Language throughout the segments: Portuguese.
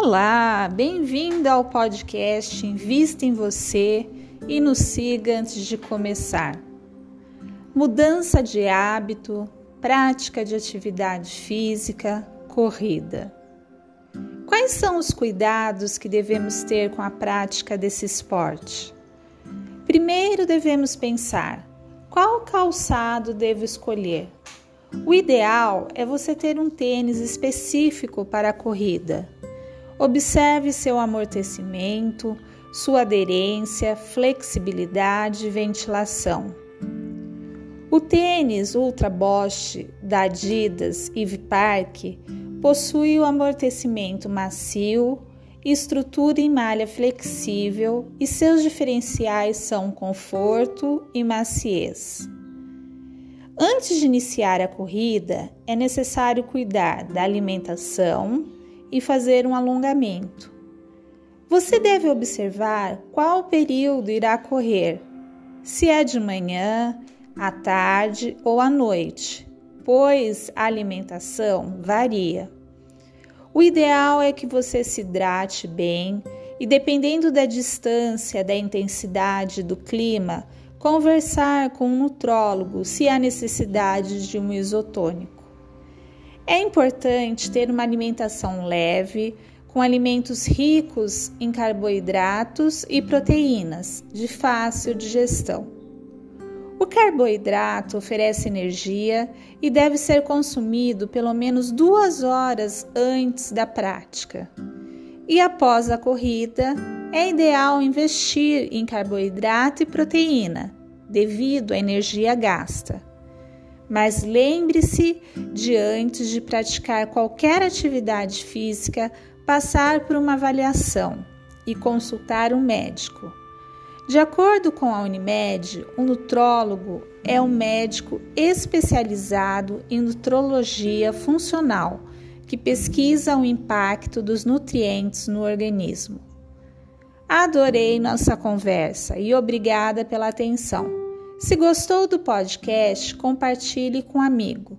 Olá, bem-vindo ao podcast Invista em Você e nos siga antes de começar. Mudança de hábito, prática de atividade física, corrida. Quais são os cuidados que devemos ter com a prática desse esporte? Primeiro devemos pensar: qual calçado devo escolher? O ideal é você ter um tênis específico para a corrida Observe seu amortecimento, sua aderência, flexibilidade e ventilação. O tênis Ultra Bosch da Adidas Eve Park possui o amortecimento macio, estrutura em malha flexível e seus diferenciais são conforto e maciez. Antes de iniciar a corrida, é necessário cuidar da alimentação, e fazer um alongamento. Você deve observar qual período irá correr, se é de manhã, à tarde ou à noite, pois a alimentação varia. O ideal é que você se hidrate bem e, dependendo da distância, da intensidade do clima, conversar com um nutrólogo se há necessidade de um isotônico. É importante ter uma alimentação leve, com alimentos ricos em carboidratos e proteínas, de fácil digestão. O carboidrato oferece energia e deve ser consumido pelo menos duas horas antes da prática. E após a corrida, é ideal investir em carboidrato e proteína, devido à energia gasta. Mas lembre-se de antes de praticar qualquer atividade física, passar por uma avaliação e consultar um médico. De acordo com a Unimed, o nutrólogo é um médico especializado em nutrologia funcional que pesquisa o impacto dos nutrientes no organismo. Adorei nossa conversa e obrigada pela atenção. Se gostou do podcast, compartilhe com um amigo.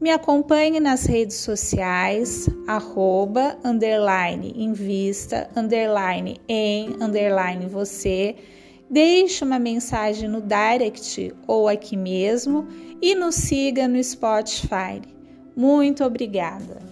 Me acompanhe nas redes sociais, arroba, underline, invista, underline, em, underline, você. Deixe uma mensagem no direct ou aqui mesmo e nos siga no Spotify. Muito obrigada!